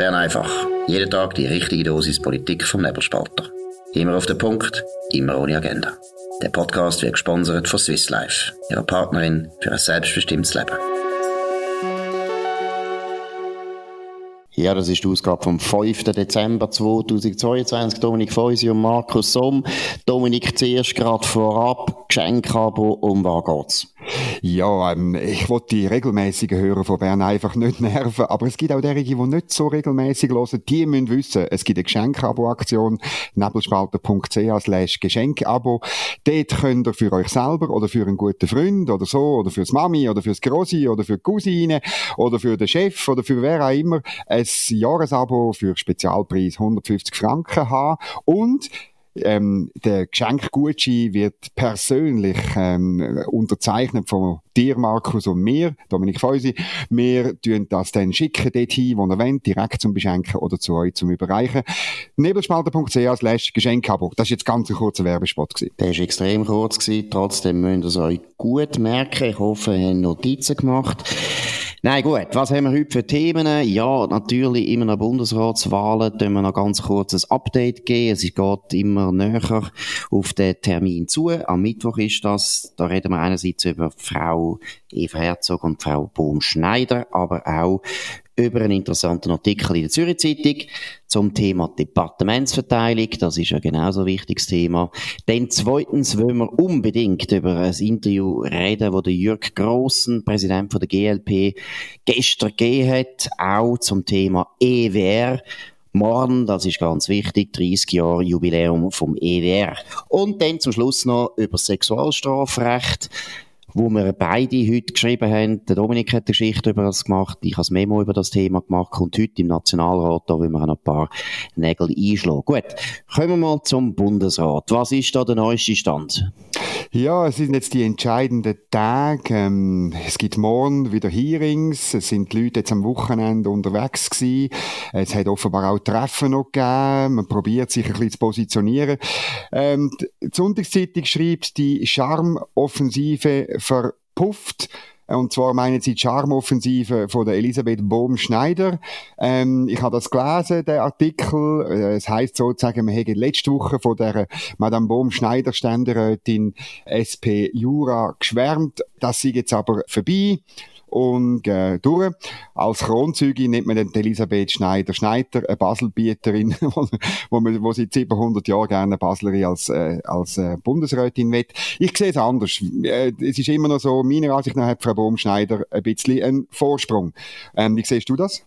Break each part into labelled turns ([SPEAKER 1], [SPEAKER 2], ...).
[SPEAKER 1] Bern einfach. Jeden Tag die richtige Dosis Politik vom Nebelspalter. Immer auf den Punkt, immer ohne Agenda. Der Podcast wird gesponsert von Swiss Life, ihrer Partnerin für ein selbstbestimmtes Leben. Ja, das ist die Ausgabe vom 5. Dezember 2022. Dominik Feusi und Markus Somm. Dominik, zuerst gerade vorab, Geschenkabo, um was geht's?
[SPEAKER 2] Ja, ähm, ich wollte die regelmäßigen Hörer von Bern einfach nicht nerven, aber es gibt auch derige, die nicht so regelmäßig hören, die müssen wissen, es gibt eine Geschenkabo-Aktion, nebelspalter.ch slash Geschenkabo. Dort könnt ihr für euch selber oder für einen guten Freund oder so, oder fürs Mami oder fürs Grossi oder für die Cousine oder für den Chef oder für wer auch immer ein Jahresabo für Spezialpreis 150 Franken haben und ähm, der Geschenkgutschein wird persönlich ähm, unterzeichnet von dir, Markus, und mir, Dominik Feusi. Wir tun das dann schicken dorthin, wo ihr wollt, direkt zum Beschenken oder zu euch zum Überreichen. Nebelspalter.ch slash Geschenkabo. Das war jetzt ganz ein kurzer Werbespot. Gewesen.
[SPEAKER 1] Der war extrem kurz, gewesen. trotzdem müsst ihr es euch gut merken. Ich hoffe, ihr habt Notizen gemacht. Nein, gut. Was haben wir heute für Themen? Ja, natürlich immer noch Bundesratswahlen. Da wir noch ganz kurz ein Update geben. Es geht immer näher auf den Termin zu. Am Mittwoch ist das. Da reden wir einerseits über Frau Eva Herzog und Frau Bohm-Schneider, aber auch über einen interessanten Artikel in der Zürich Zeitung zum Thema Departementsverteilung. Das ist ein genauso wichtiges Thema. Dann zweitens wollen wir unbedingt über ein Interview reden, das der Jürg Grossen, Präsident von der GLP, gestern gegeben hat, auch zum Thema EWR. Morgen, das ist ganz wichtig, 30 Jahre Jubiläum vom EWR. Und dann zum Schluss noch über Sexualstrafrecht wo wir beide heute geschrieben haben. Der Dominik hat eine Geschichte über das gemacht, ich habe das Memo über das Thema gemacht und heute im Nationalrat, da wollen wir noch ein paar Nägel einschlagen. Gut, kommen wir mal zum Bundesrat. Was ist da der neueste Stand?
[SPEAKER 2] Ja, es sind jetzt die entscheidenden Tage. Ähm, es gibt morgen wieder Hearings. Es sind die Leute jetzt am Wochenende unterwegs gewesen. Es hat offenbar auch Treffen noch gegeben. Man probiert sich ein bisschen zu positionieren. Ähm, die Sonntagszeitung schreibt, die Charmoffensive verpufft. Und zwar meinen sie die Charmoffensive von der Elisabeth Bohm-Schneider. Ähm, ich habe das gelesen, der Artikel. Äh, es heißt sozusagen, wir haben letzte Woche von der Madame Bohm-Schneider Ständerätin SP Jura geschwärmt. Das ist jetzt aber vorbei und äh, durch. Als Kronzeugin nennt man dann Elisabeth Schneider-Schneider, eine Baselbieterin, wo, man, wo seit 700 Jahren gerne eine Baslerin als, äh, als äh, Bundesrätin will. Ich sehe es anders. Äh, es ist immer noch so, meiner Ansicht nach hat Frau Bohm-Schneider ein bisschen einen Vorsprung. Ähm, wie siehst du das?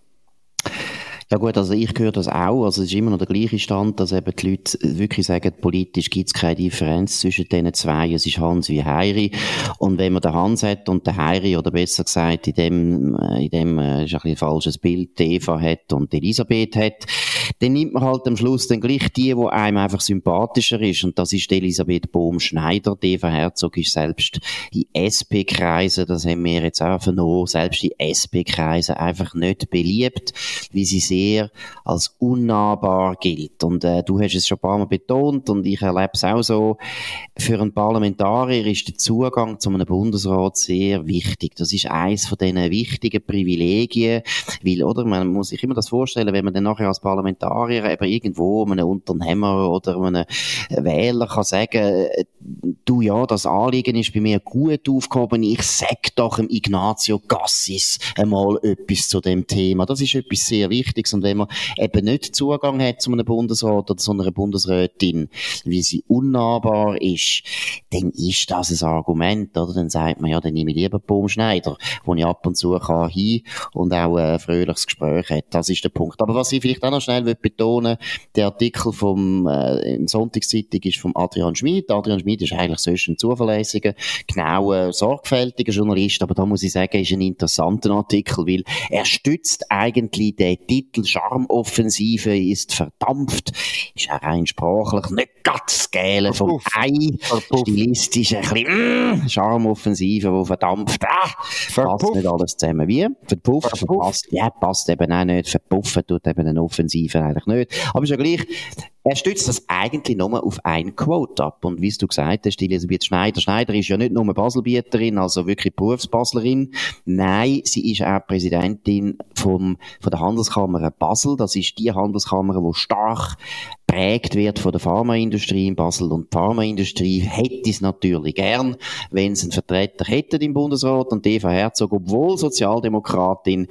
[SPEAKER 1] Ja gut, also ich höre das auch. Also es ist immer noch der gleiche Stand, dass eben die Leute wirklich sagen, politisch gibt es keine Differenz zwischen diesen zwei. Es ist Hans wie Heiri. Und wenn man den Hans hat und den Heiri, oder besser gesagt, in dem, äh, in dem äh, ist ein, ein falsches Bild, die Eva hat und Elisabeth hat, dann nimmt man halt am Schluss dann gleich die, die einem einfach sympathischer ist. Und das ist Elisabeth Bohm-Schneider. Eva Herzog ist selbst in SP-Kreisen, das haben wir jetzt auch vernommen, selbst in SP-Kreisen einfach nicht beliebt, wie sie sehr als unnahbar gilt. Und äh, du hast es schon ein paar Mal betont und ich erlebe es auch so. Für einen Parlamentarier ist der Zugang zu einem Bundesrat sehr wichtig. Das ist eines von diesen wichtigen Privilegien, weil, oder, man muss sich immer das vorstellen, wenn man dann nachher als Parlamentarier eben irgendwo einem Unternehmer oder einem Wähler kann sagen, du ja, das Anliegen ist bei mir gut aufgehoben, ich sag doch dem Ignazio Gassis einmal etwas zu dem Thema. Das ist etwas sehr Wichtiges und wenn man eben nicht Zugang hat zu einem Bundesrat oder zu einer Bundesrätin, wie sie unnahbar ist, dann ist das ein Argument, oder? Dann sagt man, ja, dann nehme ich lieber Baumschneider, wo ich ab und zu kann hin und auch ein fröhliches Gespräch hat. Das ist der Punkt. Aber was ich vielleicht auch noch schnell betonen. Der Artikel vom äh, Sonntagszeitung ist vom Adrian Schmid. Adrian Schmid ist eigentlich sonst ein zuverlässiger, genauer, sorgfältiger Journalist, aber da muss ich sagen, ist ein interessanter Artikel, weil er stützt eigentlich den Titel Charmoffensive ist verdampft, ist auch rein sprachlich nicht ganz Gäle vom Ei, stilistisch ein bisschen, mm, Charmoffensive, wo verdampft, ah, passt nicht alles zusammen. Wie? Verpufft, verpasst, ja, passt eben auch nicht, verpuffen tut eben eine Offensive eigentlich nicht. Aber ist ja gleich, er stützt das eigentlich nur auf ein Quote ab. Und wie du gesagt hast, Elisabeth Schneider, Schneider ist ja nicht nur Baselbieterin, also wirklich Berufsbaslerin. Nein, sie ist auch Präsidentin vom, von der Handelskammer Basel. Das ist die Handelskammer, die stark prägt wird von der Pharmaindustrie in Basel. Und die Pharmaindustrie hätte es natürlich gern, wenn es einen Vertreter hätte im Bundesrat. Und Eva Herzog, obwohl Sozialdemokratin,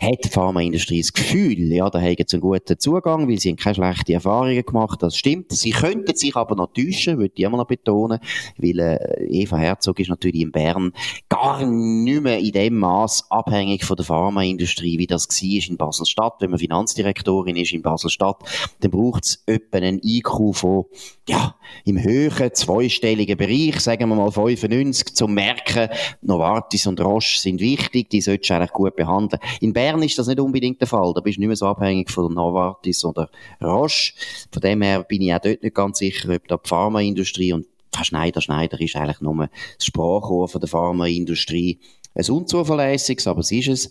[SPEAKER 1] hat die Pharmaindustrie das Gefühl, ja, da haben sie einen guten Zugang, weil sie keine schlechten Erfahrungen gemacht. Das stimmt. Sie könnten sich aber noch täuschen, würde ich immer noch betonen, weil äh, Eva Herzog ist natürlich in Bern gar nicht mehr in dem Maß abhängig von der Pharmaindustrie, wie das war in Basel-Stadt. Wenn man Finanzdirektorin ist in Basel-Stadt, dann braucht es etwa einen IQ von, ja, im höheren zweistelligen Bereich, sagen wir mal 95, zum merken, Novartis und Roche sind wichtig, die solltest du eigentlich gut behandeln. In Bern ist das nicht unbedingt der Fall. Da bist du nicht mehr so abhängig von Novartis oder Roche. Von dem her bin ich auch dort nicht ganz sicher, ob da die Pharmaindustrie und Herr Schneider, Schneider ist eigentlich nur das Sprachrohr von der Pharmaindustrie. Ein unzuverlässiges, aber es ist es.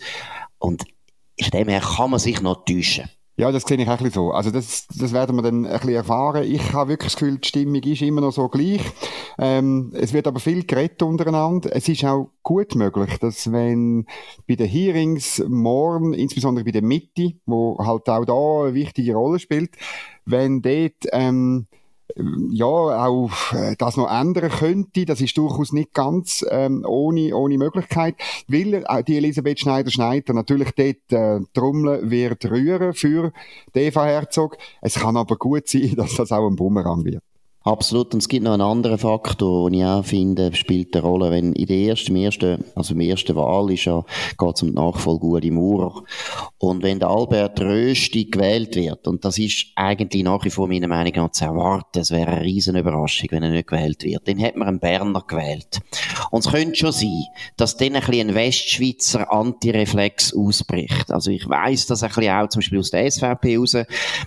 [SPEAKER 1] Und von dem her kann man sich noch täuschen.
[SPEAKER 2] Ja, das sehe ich auch ein bisschen so. Also das, das werden wir dann ein bisschen erfahren. Ich habe wirklich das Gefühl, die Stimmung ist immer noch so gleich. Ähm, es wird aber viel geredet untereinander. Es ist auch gut möglich, dass wenn bei den Hearings morgen, insbesondere bei der Mitte, wo halt auch da eine wichtige Rolle spielt, wenn dort ähm, ja, auch äh, das noch ändern könnte. Das ist durchaus nicht ganz ähm, ohne, ohne Möglichkeit, weil äh, die Elisabeth Schneider-Schneider natürlich dort äh, Trommel wird rühren für Eva Herzog. Es kann aber gut sein, dass das auch ein Bumerang wird.
[SPEAKER 1] Absolut. Und es gibt noch einen anderen Faktor, den ich auch finde, spielt eine Rolle. Wenn in der ersten, im ersten, also im ersten Wahl ist ja, geht es um die Nachfolge Uli Maurer. Und wenn der Albert Rösti gewählt wird, und das ist eigentlich nach wie vor meiner Meinung nach zu erwarten, es wäre eine riesen Überraschung, wenn er nicht gewählt wird, dann hat man einen Berner gewählt. Und es könnte schon sein, dass dann ein bisschen ein Westschweizer Antireflex ausbricht. Also ich weiss das ein bisschen auch, zum Beispiel aus der SVP raus.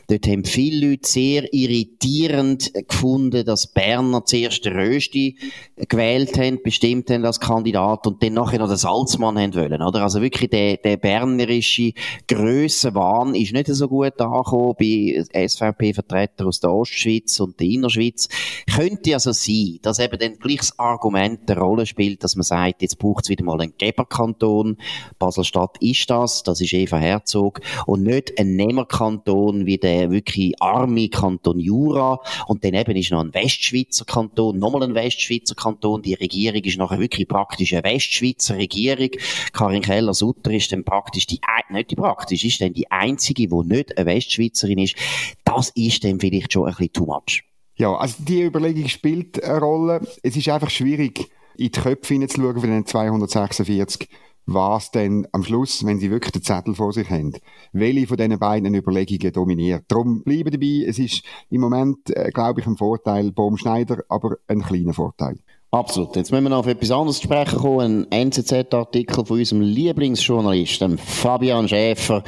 [SPEAKER 1] Dort haben viele Leute sehr irritierend gefunden, gefunden, dass Berner zuerst den Rösti gewählt haben, bestimmt haben als Kandidat und dann nachher noch den Salzmann haben wollen, oder? Also wirklich der, der bernerische Grössenwahn ist nicht so gut angekommen bei SVP-Vertretern aus der Ostschweiz und der Innerschweiz. Könnte also sein, dass eben dann gleich das Argument eine Rolle spielt, dass man sagt, jetzt braucht es wieder mal einen Geberkanton. Basel-Stadt ist das, das ist Eva Herzog und nicht ein Nehmerkanton wie der wirklich arme Kanton Jura und dann eben ist noch ein Westschweizer Kanton, nochmal ein Westschweizer Kanton. Die Regierung ist nachher wirklich praktisch eine Westschweizer Regierung. Karin Keller-Sutter ist dann praktisch die, nicht die praktisch, ist dann die einzige, die nicht eine Westschweizerin ist. Das ist dann vielleicht schon ein bisschen too much.
[SPEAKER 2] Ja, also die Überlegung spielt eine Rolle. Es ist einfach schwierig, in die Köpfe hineinzuschauen von den 246 was denn am Schluss, wenn sie wirklich den Zettel vor sich haben, welche von diesen beiden Überlegungen dominiert. Darum bleibe dabei, es ist im Moment, äh, glaube ich, ein Vorteil Baum Schneider, aber ein kleiner Vorteil.
[SPEAKER 1] Absolut. Jetzt müssen wir noch auf etwas anderes sprechen kommen. Ein NZZ-Artikel von unserem Lieblingsjournalisten Fabian Schäfer,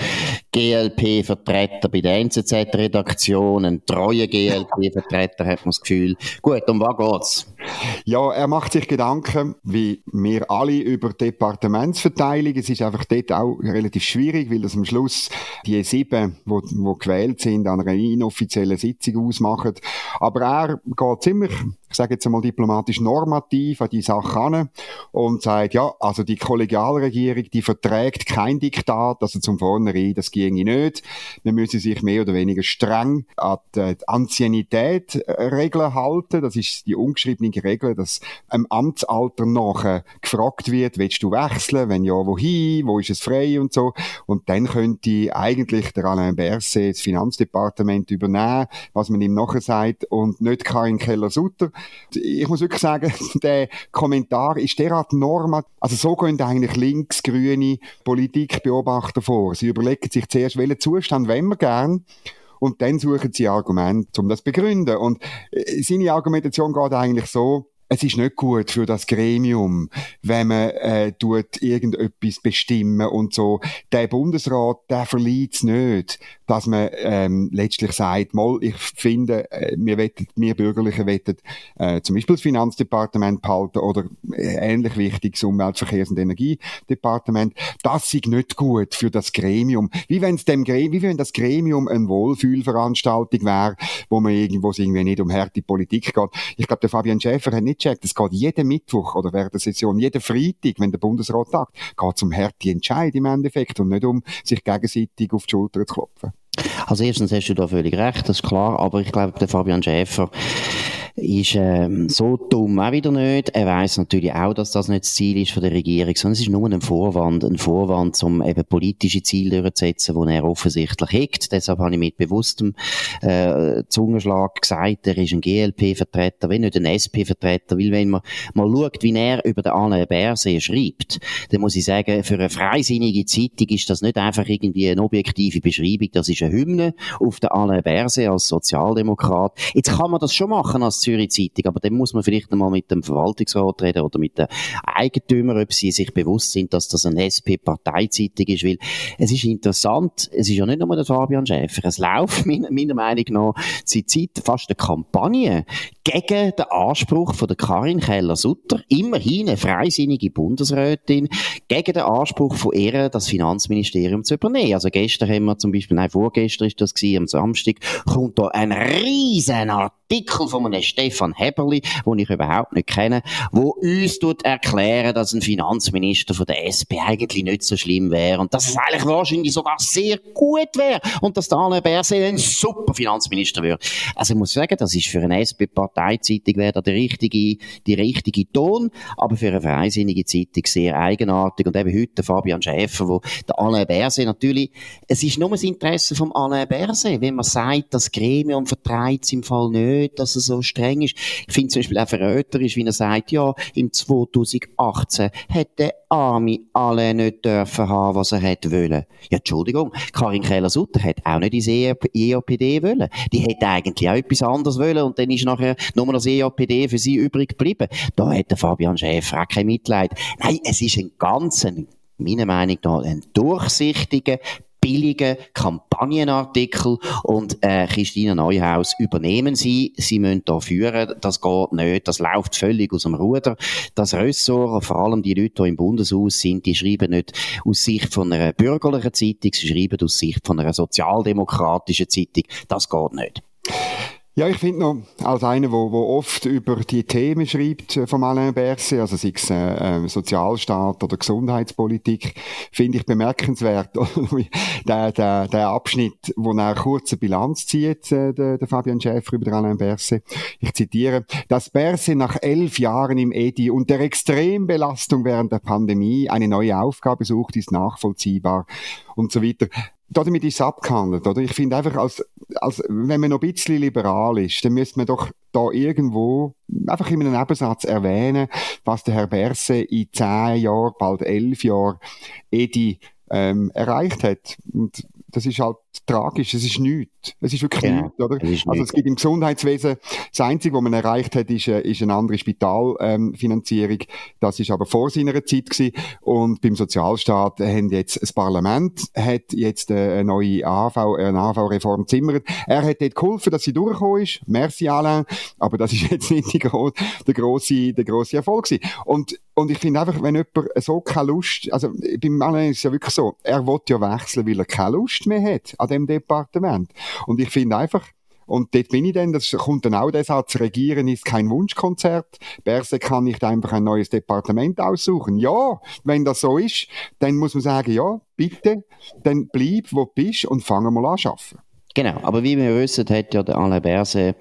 [SPEAKER 1] GLP-Vertreter bei der NZZ-Redaktion, ein treuer GLP-Vertreter, hat man das Gefühl. Gut, um was geht's?
[SPEAKER 2] Ja, er macht sich Gedanken, wie wir alle, über Departementsverteilung. Es ist einfach dort auch relativ schwierig, weil das am Schluss die sieben, wo gewählt sind, an einer inoffiziellen Sitzung ausmachen. Aber er geht ziemlich ich sage jetzt einmal diplomatisch normativ an die Sache an und sagt, ja, also die Kollegialregierung, die verträgt kein Diktat, also zum Vornherein, das ginge nicht. Man müsse sich mehr oder weniger streng an die äh, Regeln halten. Das ist die ungeschriebene Regel, dass im Amtsalter nachher gefragt wird, willst du wechseln? Wenn ja, wohin? Wo ist es frei und so? Und dann könnte eigentlich der Alain Berset das Finanzdepartement übernehmen, was man ihm nachher sagt, und nicht Karin Keller-Sutter ich muss wirklich sagen, der Kommentar ist derart normal. Also so gehen eigentlich links-grüne Politikbeobachter vor. Sie überlegen sich zuerst, welchen Zustand wollen wir gern und dann suchen sie Argumente, um das zu begründen. Und äh, seine Argumentation geht eigentlich so, es ist nicht gut für das Gremium, wenn man äh, tut irgendetwas bestimmen und so. Der Bundesrat, der verliert es nicht, dass man ähm, letztlich sagt, mal, ich finde, äh, wir, wettet, wir Bürgerlichen wettet äh, zum Beispiel das Finanzdepartement behalten oder äh, ähnlich wichtig das Umweltverkehrs- und Energiedepartement. Das ist nicht gut für das Gremium. Wie wenn dem Gremium, wie wenn das Gremium eine Wohlfühlveranstaltung wäre, wo man irgendwo irgendwie nicht um harte Politik geht. Ich glaube, der Fabian Schäfer hat nicht checkt. Es geht jeden Mittwoch oder während der Session, jeden Freitag, wenn der Bundesrat tagt, geht es um harte Entscheid im Endeffekt und nicht um sich gegenseitig auf die Schulter zu klopfen.
[SPEAKER 1] Also erstens hast du da völlig recht, das ist klar, aber ich glaube, der Fabian Schäfer ist ähm, so dumm auch wieder nicht. Er weiß natürlich auch, dass das nicht das Ziel ist von der Regierung, sondern es ist nur ein Vorwand, ein Vorwand, um eben politische Ziele durchzusetzen, die er offensichtlich hegt. Deshalb habe ich mit bewusstem äh, Zungenschlag gesagt, er ist ein GLP-Vertreter, wenn nicht ein SP-Vertreter, weil wenn man mal schaut, wie er über den Alain Berset schreibt, dann muss ich sagen, für eine freisinnige Zeitung ist das nicht einfach irgendwie eine objektive Beschreibung, das ist eine Hymne auf den Alain Berset als Sozialdemokrat. Jetzt kann man das schon machen als Zürich Zeitung, aber dann muss man vielleicht einmal mit dem Verwaltungsrat reden oder mit den Eigentümern, ob sie sich bewusst sind, dass das eine SP-Parteizeitung ist, weil es ist interessant, es ist ja nicht nur der Fabian Schäfer, es läuft meiner, meiner Meinung nach seit Zeit fast eine Kampagne gegen den Anspruch von der Karin Keller-Sutter, immerhin eine freisinnige Bundesrätin, gegen den Anspruch von ihr, das Finanzministerium zu übernehmen. Also gestern haben wir zum Beispiel, nein, vorgestern ist das gewesen, am Samstag, kommt da ein riesen Artikel von einem Stefan Heberli, den ich überhaupt nicht kenne, wo uns erklären, dass ein Finanzminister von der SP eigentlich nicht so schlimm wäre und dass es eigentlich wahrscheinlich sogar sehr gut wäre und dass der Berset ein super Finanzminister wäre. Also ich muss sagen, das ist für eine SP-Parteizeitung wäre der richtige, die richtige Ton, aber für eine freisinnige Zeitung sehr eigenartig und eben heute Fabian Schäfer, wo der Alain Berset natürlich, es ist nur das Interesse vom Alain Berset, wenn man sagt, das Gremium vertreibt es im Fall nicht, dass er so streng ist. Ich finde zum Beispiel auch verräterisch, wie er sagt, ja, im 2018 hätte Arme alle nicht dürfen haben, was er hätte wollen. Ja, Entschuldigung, Karin Keller-Sutter hat auch nicht ins EOPD wollen. Die hätte eigentlich auch etwas anderes wollen und dann ist nachher nur das EOPD für sie übrig geblieben. Da hätte Fabian Schäfer auch kein Mitleid. Nein, es ist ein ganz, meiner Meinung nach, ein durchsichtiger, billigen Kampagnenartikel. Und äh, Christina Neuhaus übernehmen sie, sie müssen da führen, das geht nicht, das läuft völlig aus dem Ruder. Das Ressort, vor allem die Leute, die im Bundeshaus sind, die schreiben nicht aus Sicht von einer bürgerlichen Zeitung, sie schreiben aus Sicht von einer sozialdemokratischen Zeitung, das geht nicht.
[SPEAKER 2] Ja, ich finde noch, als einer, wo, wo oft über die Themen schreibt äh, von Alain Berset, also sei es äh, äh, Sozialstaat oder Gesundheitspolitik, finde ich bemerkenswert, der, der, der Abschnitt, wo er kurze Bilanz zieht, äh, der, der Fabian Schäfer über Alain Berset. Ich zitiere, dass Berset nach elf Jahren im EDI und der Extrembelastung während der Pandemie eine neue Aufgabe sucht, ist nachvollziehbar und so weiter damit ist es abgehandelt, oder? Ich finde einfach, als, als, wenn man noch ein bisschen liberal ist, dann müsste man doch da irgendwo einfach in einem Nebensatz erwähnen, was der Herr Berse in zehn Jahren, bald elf Jahren, Edi ähm, erreicht hat. Und das ist halt tragisch, es ist nichts. Es ist wirklich ja, nichts, oder? Also es gibt im Gesundheitswesen, das Einzige, was man erreicht hat, ist, äh, ist eine andere Spitalfinanzierung. Das ist aber vor seiner Zeit gewesen. Und beim Sozialstaat haben jetzt das Parlament hat jetzt äh, eine neue AV, eine AV-Reform zimmert. Er hat dort geholfen, dass sie durchgekommen ist. Merci Alain. Aber das ist jetzt nicht die gro der grosse, der grosse Erfolg gewesen. Und und ich finde einfach, wenn jemand so keine Lust, also beim Alain ist es ja wirklich so, er will ja wechseln, weil er keine Lust mehr hat dem Departement. Und ich finde einfach, und dort bin ich dann, das kommt dann auch der Satz, Regieren ist kein Wunschkonzert. Berse kann nicht einfach ein neues Departement aussuchen. Ja, wenn das so ist, dann muss man sagen, ja, bitte, dann bleib, wo du bist und fangen mal an zu arbeiten.
[SPEAKER 1] Genau, aber wie wir wissen, hat ja der Alain Berset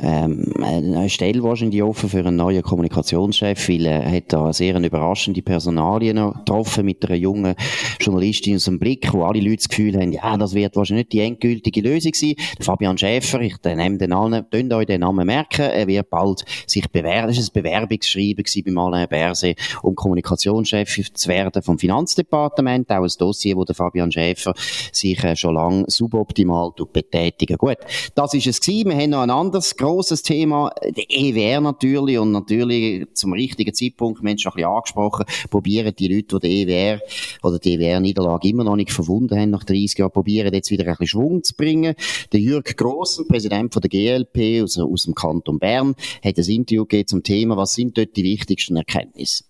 [SPEAKER 1] ähm, eine Stelle wahrscheinlich offen für einen neuen Kommunikationschef, weil er hat da sehr eine überraschende Personalie getroffen mit einer jungen Journalistin aus dem Blick, wo alle Leute das Gefühl haben, ja, das wird wahrscheinlich nicht die endgültige Lösung sein. Fabian Schäfer, ich nehme den Namen, könnt euch den Namen merken, er wird bald sich bewerben, das war ein Bewerbungsschreiben bei Alain Berset, um Kommunikationschef zu werden vom Finanzdepartement, auch ein Dossier, wo der Fabian Schäfer sich äh, schon lange suboptimal betätigen. Gut, das ist es gewesen. Wir haben noch ein anderes grosses Thema, der EWR natürlich, und natürlich zum richtigen Zeitpunkt, es schon ein bisschen angesprochen, probieren die Leute, die die EWR oder die EWR-Niederlage immer noch nicht verwunden haben nach 30 Jahren, probieren jetzt wieder ein bisschen Schwung zu bringen. Der Jürg Grossen, Präsident von der GLP aus, aus dem Kanton Bern, hat ein Interview gegeben zum Thema, was sind dort die wichtigsten Erkenntnisse?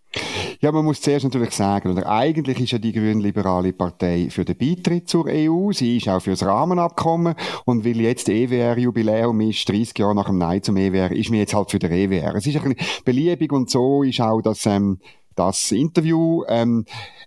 [SPEAKER 2] Ja, man muss zuerst natürlich sagen, oder eigentlich ist ja die grün-liberale Partei für den Beitritt zur EU, sie ist auch für das Rahmenabkommen und weil jetzt EWR-Jubiläum ist, 30 Jahre nach dem Nein zum EWR, ist mir jetzt halt für den EWR. Es ist ein bisschen beliebig und so ist auch das ähm, das Interview. Ähm,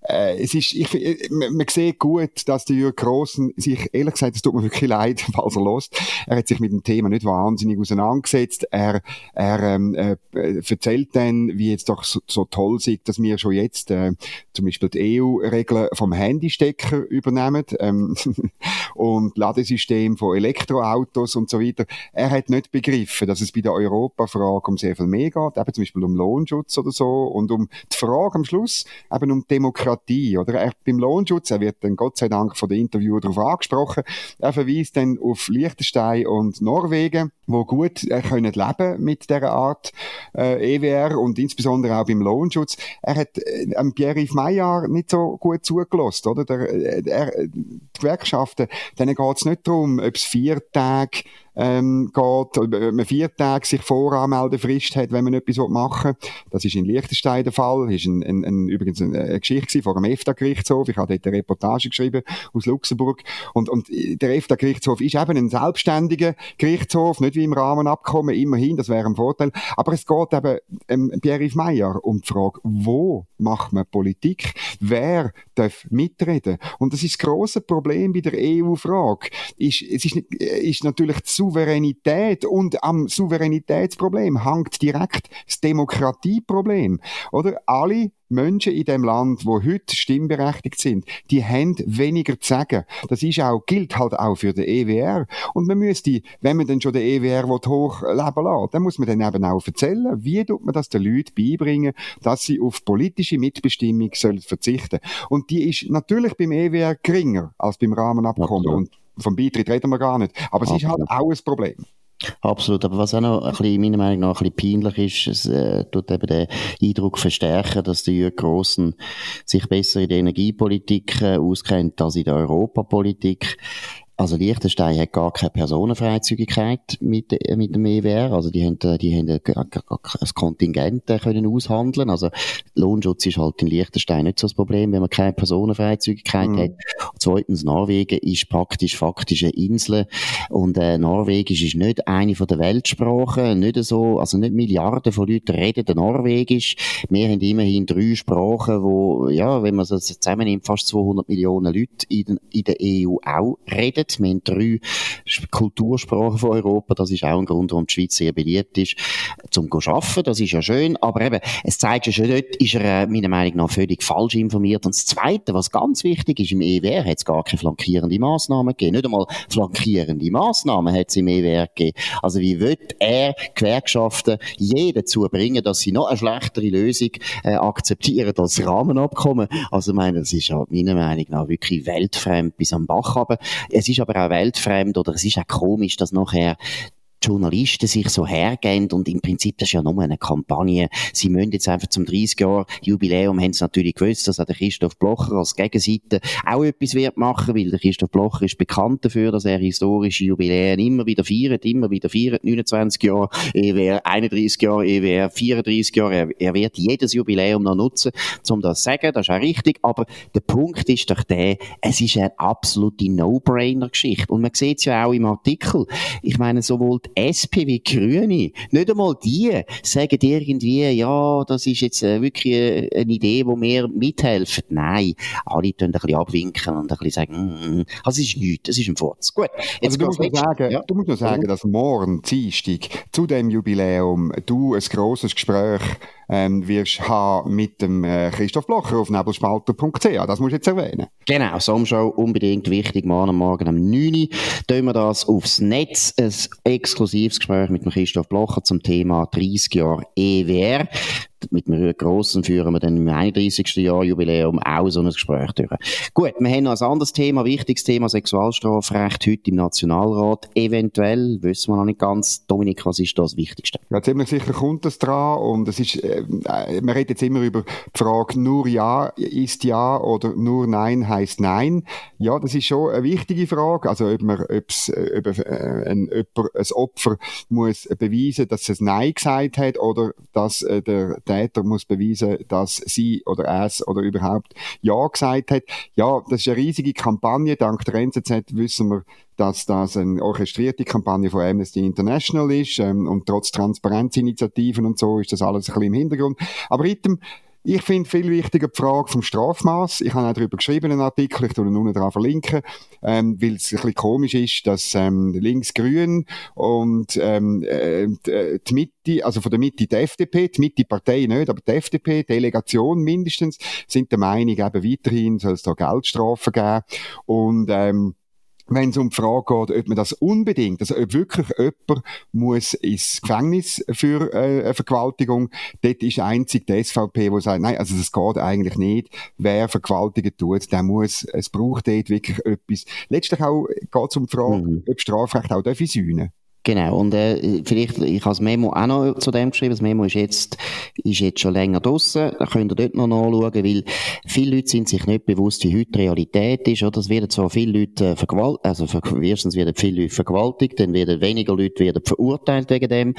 [SPEAKER 2] äh, es ist, ich, äh, man, man sieht gut, dass der Jürg Grossen sich, ehrlich gesagt, es tut mir wirklich leid, falls er lost, er hat sich mit dem Thema nicht wahnsinnig auseinandergesetzt. Er, er ähm, äh, erzählt dann, wie jetzt doch so, so toll ist, dass wir schon jetzt äh, zum Beispiel die EU-Regeln vom Handystecker übernehmen ähm, und Ladesystem von Elektroautos und so weiter. Er hat nicht begriffen, dass es bei der Europafrage um sehr viel mehr geht, eben zum Beispiel um Lohnschutz oder so und um die Frage am Schluss eben um Demokratie, oder? Er, beim Lohnschutz, er wird dann Gott sei Dank von den Interviewer darauf angesprochen, er verweist dann auf Liechtenstein und Norwegen, wo gut äh, können leben mit dieser Art äh, EWR und insbesondere auch beim Lohnschutz. Er hat äh, Pierre-Yves Maillard nicht so gut zugelassen, oder? Der, äh, er, die Gewerkschaften, denen geht es nicht darum, ob es vier Tage ähm, geht, ob man vier Tage sich Voranmeldefrist hat, wenn man etwas machen will. Das ist in Liechtenstein der Fall. Ist ein, ein, ein, übrigens eine, Geschichte vor dem EFTA-Gerichtshof. Ich habe dort eine Reportage geschrieben aus Luxemburg. Und, und der EFTA-Gerichtshof ist eben ein selbstständiger Gerichtshof, nicht wie im Rahmenabkommen, immerhin, das wäre ein Vorteil. Aber es geht eben ähm, Pierre-Yves Meyer um die Frage, wo macht man Politik? Wer darf mitreden? Und das ist das grosse Problem bei der EU-Frage. Ist, es ist, ist natürlich die Souveränität und am Souveränitätsproblem hängt direkt das Demokratieproblem. Oder? Alle Menschen in dem Land, wo heute stimmberechtigt sind, die haben weniger zu sagen. Das ist auch, gilt halt auch für den EWR. Und man müsste, wenn man dann schon den EWR hochleben lässt, dann muss man dann eben auch erzählen, wie tut man das den Leuten beibringen, dass sie auf politische Mitbestimmung sollen verzichten. Und die ist natürlich beim EWR geringer als beim Rahmenabkommen. Ja, und vom Beitritt reden wir gar nicht. Aber es ist halt auch ein Problem.
[SPEAKER 1] Absolut, aber was auch noch ein bisschen, meiner Meinung nach ein bisschen peinlich ist, es äh, tut eben den Eindruck verstärken, dass der Jürgen Grossen sich besser in der Energiepolitik äh, auskennt als in der Europapolitik. Also Liechtenstein hat gar keine Personenfreizügigkeit mit, äh, mit dem EWR. Also die haben, äh, die haben ein Kontingent äh, können aushandeln. Also Lohnschutz ist halt in Liechtenstein nicht so das Problem, wenn man keine Personenfreizügigkeit mhm. hat. Und zweitens, Norwegen ist praktisch faktisch eine Insel. Und äh, Norwegisch ist nicht eine von der Weltsprachen. Nicht so, also nicht Milliarden von Leuten reden Norwegisch. Wir haben immerhin drei Sprachen, wo, ja, wenn man das zusammennimmt, fast 200 Millionen Leute in, in der EU auch reden. Wir haben drei Kultursprachen von Europa. Das ist auch ein Grund, warum die Schweiz sehr beliebt ist, zum arbeiten. Das ist ja schön. Aber eben, es zeigt ja schon, dort ist er, äh, meiner Meinung nach, völlig falsch informiert. Und das Zweite, was ganz wichtig ist, im EWR hat es gar keine flankierende Massnahmen gegeben. Nicht einmal flankierende Massnahmen hat es im EWR gegeben. Also wie wird er Gewerkschaften je dazu bringen, dass sie noch eine schlechtere Lösung äh, akzeptieren als Rahmenabkommen? Also ich meine, das ist ja meiner Meinung nach wirklich weltfremd bis am Bach. Aber es ist aber auch weltfremd oder es ist auch komisch, dass nachher Journalisten sich so hergeben und im Prinzip das ist ja nur eine Kampagne. Sie müssen jetzt einfach zum 30 Jahr Jubiläum haben sie natürlich gewusst, dass auch der Christoph Blocher als Gegenseite auch etwas wird machen, weil der Christoph Blocher ist bekannt dafür, dass er historische Jubiläen immer wieder feiert, immer wieder feiert, 29 Jahre EWR, 31 Jahre EWR, 34 Jahre, er, er wird jedes Jubiläum noch nutzen, um das zu sagen, das ist auch richtig, aber der Punkt ist doch der, es ist eine absolute No-Brainer-Geschichte und man sieht es ja auch im Artikel. Ich meine, sowohl die SP wie Grüne, nicht einmal die sagen irgendwie, ja, das ist jetzt äh, wirklich äh, eine Idee, wo wir mithelfen. Nein, alle tun ein bisschen abwinken und ein bisschen sagen, mm, mm. also es ist nichts, es ist ein Furz. Gut,
[SPEAKER 2] jetzt also du, musst sagen, ja. du musst nur sagen, dass morgen, Dienstag, zu dem Jubiläum, du ein grosses Gespräch ähm, wirst haben mit dem äh, Christoph Blocher auf nebelspalter.ch. Das musst du jetzt erwähnen.
[SPEAKER 1] Genau, Somschau, unbedingt wichtig. Morgen, morgen am 9 Uhr tun wir das aufs Netz. Ein exklusives Gespräch mit dem Christoph Blocher zum Thema 30 Jahre EWR mit einem grossen führen wir dann im 31. Jahr Jubiläum auch so ein Gespräch durch. Gut, wir haben noch ein anderes Thema, wichtiges Thema, Sexualstrafrecht heute im Nationalrat. Eventuell, wissen wir noch nicht ganz. Dominik, was ist das Wichtigste?
[SPEAKER 2] Ja, ziemlich sicher kommt das dran und es ist, äh, man redet jetzt immer über die Frage, nur Ja ist Ja oder nur Nein heißt Nein. Ja, das ist schon eine wichtige Frage. Also, ob man, ob's, äh, ob äh, ein, ein, ein Opfer muss beweisen, dass es Nein gesagt hat oder dass äh, der, Täter muss beweisen, dass sie oder es oder überhaupt Ja gesagt hat. Ja, das ist eine riesige Kampagne. Dank der NZZ wissen wir, dass das eine orchestrierte Kampagne von Amnesty International ist ähm, und trotz Transparenzinitiativen und so ist das alles ein bisschen im Hintergrund. Aber item, ich finde viel wichtiger die Frage vom Strafmaß. Ich habe auch darüber geschrieben, einen Artikel, ich tue ihn unten dran verlinken, ähm, weil es ein bisschen komisch ist, dass ähm, links-grün und ähm, äh, die Mitte, also von der Mitte die FDP, die Mitte-Partei nicht, aber die FDP, Delegation mindestens, sind der Meinung, eben weiterhin soll es da Geldstrafen geben. Und ähm, wenn es um die Frage geht, ob man das unbedingt, also ob wirklich jemand muss ins Gefängnis für äh, eine Vergewaltigung, dort ist einzig die SVP, die sagt, nein, also das geht eigentlich nicht. Wer Vergewaltigen tut, der muss, es braucht dort wirklich etwas. Letztlich auch geht es um die Frage, mhm. ob Strafrecht auch darf sühnen
[SPEAKER 1] Genau, und äh, vielleicht, ich habe das Memo auch noch zu dem geschrieben, das Memo ist jetzt, ist jetzt schon länger draussen, da könnt ihr dort noch nachschauen, weil viele Leute sind sich nicht bewusst, wie heute Realität ist, oder? Es werden zwar viele Leute äh, vergewaltigt, also erstens werden viele Leute vergewaltigt, dann werden weniger Leute werden verurteilt wegen dem,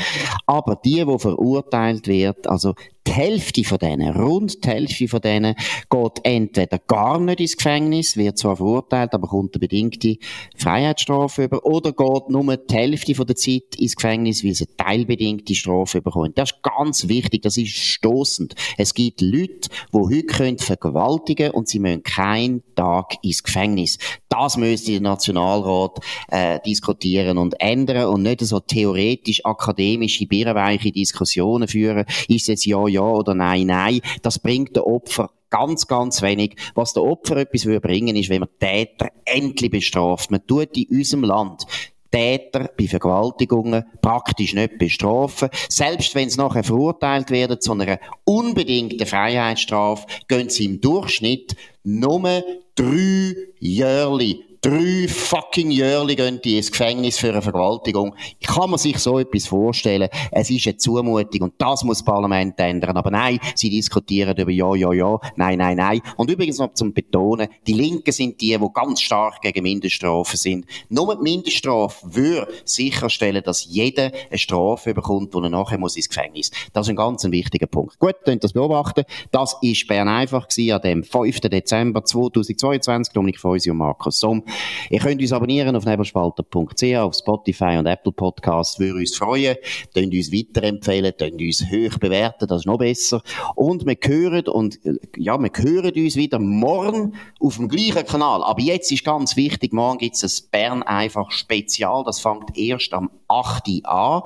[SPEAKER 1] aber die, die verurteilt werden, also die Hälfte von denen, rund die Hälfte von denen, geht entweder gar nicht ins Gefängnis, wird zwar verurteilt, aber kommt eine bedingte Freiheitsstrafe über, oder geht nur die Hälfte von der Zeit ins Gefängnis, weil sie eine teilbedingte Strafe bekommen. Das ist ganz wichtig, das ist stoßend. Es gibt Leute, die heute können vergewaltigen und sie müssen keinen Tag ins Gefängnis. Das müsste der Nationalrat äh, diskutieren und ändern und nicht so theoretisch akademische, birrenweiche Diskussionen führen. Ist es jetzt ja, ja oder nein, nein. Das bringt den Opfer ganz, ganz wenig. Was der Opfer etwas würde bringen, ist, wenn man Täter endlich bestraft. Man tut in unserem Land Täter bei Vergewaltigungen praktisch nicht bestrafen. Selbst wenn sie nachher verurteilt werden zu einer unbedingten Freiheitsstrafe, gehen sie im Durchschnitt nur drei Jahre drei fucking Jahre gehen die ins Gefängnis für eine Vergewaltigung. Kann man sich so etwas vorstellen? Es ist eine Zumutung und das muss das Parlament ändern. Aber nein, sie diskutieren über ja, ja, ja, nein, nein, nein. Und übrigens noch zum Betonen, die Linken sind die, die ganz stark gegen Mindeststrafen sind. Nur die Mindeststrafe würde sicherstellen, dass jeder eine Strafe bekommt, die er nachher muss ins Gefängnis. Das ist ein ganz wichtiger Punkt. Gut, könnt das beobachten. Das ist Bern einfach gewesen, an dem 5. Dezember 2022. Dominik Feusi und Markus Somm. Ihr könnt uns abonnieren auf nebelspalter.ch, auf Spotify und Apple Podcasts, würde uns freuen. Könnt uns weiterempfehlen, könnt uns hoch bewerten, das ist noch besser. Und wir hören, und, ja, wir hören uns wieder morgen auf dem gleichen Kanal. Aber jetzt ist ganz wichtig, morgen gibt es ein Bern einfach Spezial, das fängt erst am 8. an.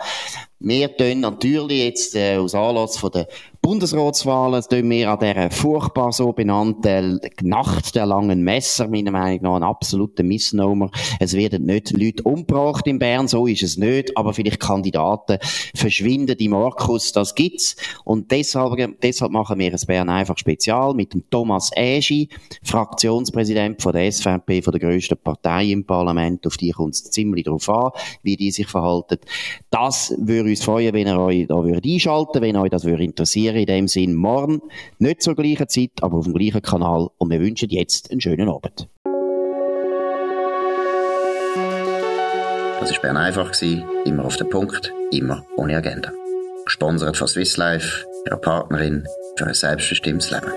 [SPEAKER 1] Wir tun natürlich jetzt äh, aus Anlass von der Bundesratswahlen tun wir an dieser furchtbar so benannten Nacht der langen Messer, meiner Meinung nach, ein absoluter Misnomer. Es werden nicht Leute umgebracht in Bern, so ist es nicht, aber vielleicht Kandidaten verschwinden die Markus, das gibt's. Und deshalb, deshalb machen wir es Bern einfach spezial mit dem Thomas Eschi, Fraktionspräsident von der SVP, von der grössten Partei im Parlament. Auf die kommt es ziemlich drauf an, wie die sich verhalten. Das würde uns freuen, wenn ihr euch da würdet wenn euch das würde interessieren in dem Sinn morgen, nicht zur gleichen Zeit, aber auf dem gleichen Kanal und wir wünschen jetzt einen schönen Abend. Das war Bern einfach, immer auf den Punkt, immer ohne Agenda. Gesponsert von Swiss Life, ihrer Partnerin für ein selbstbestimmtes Leben.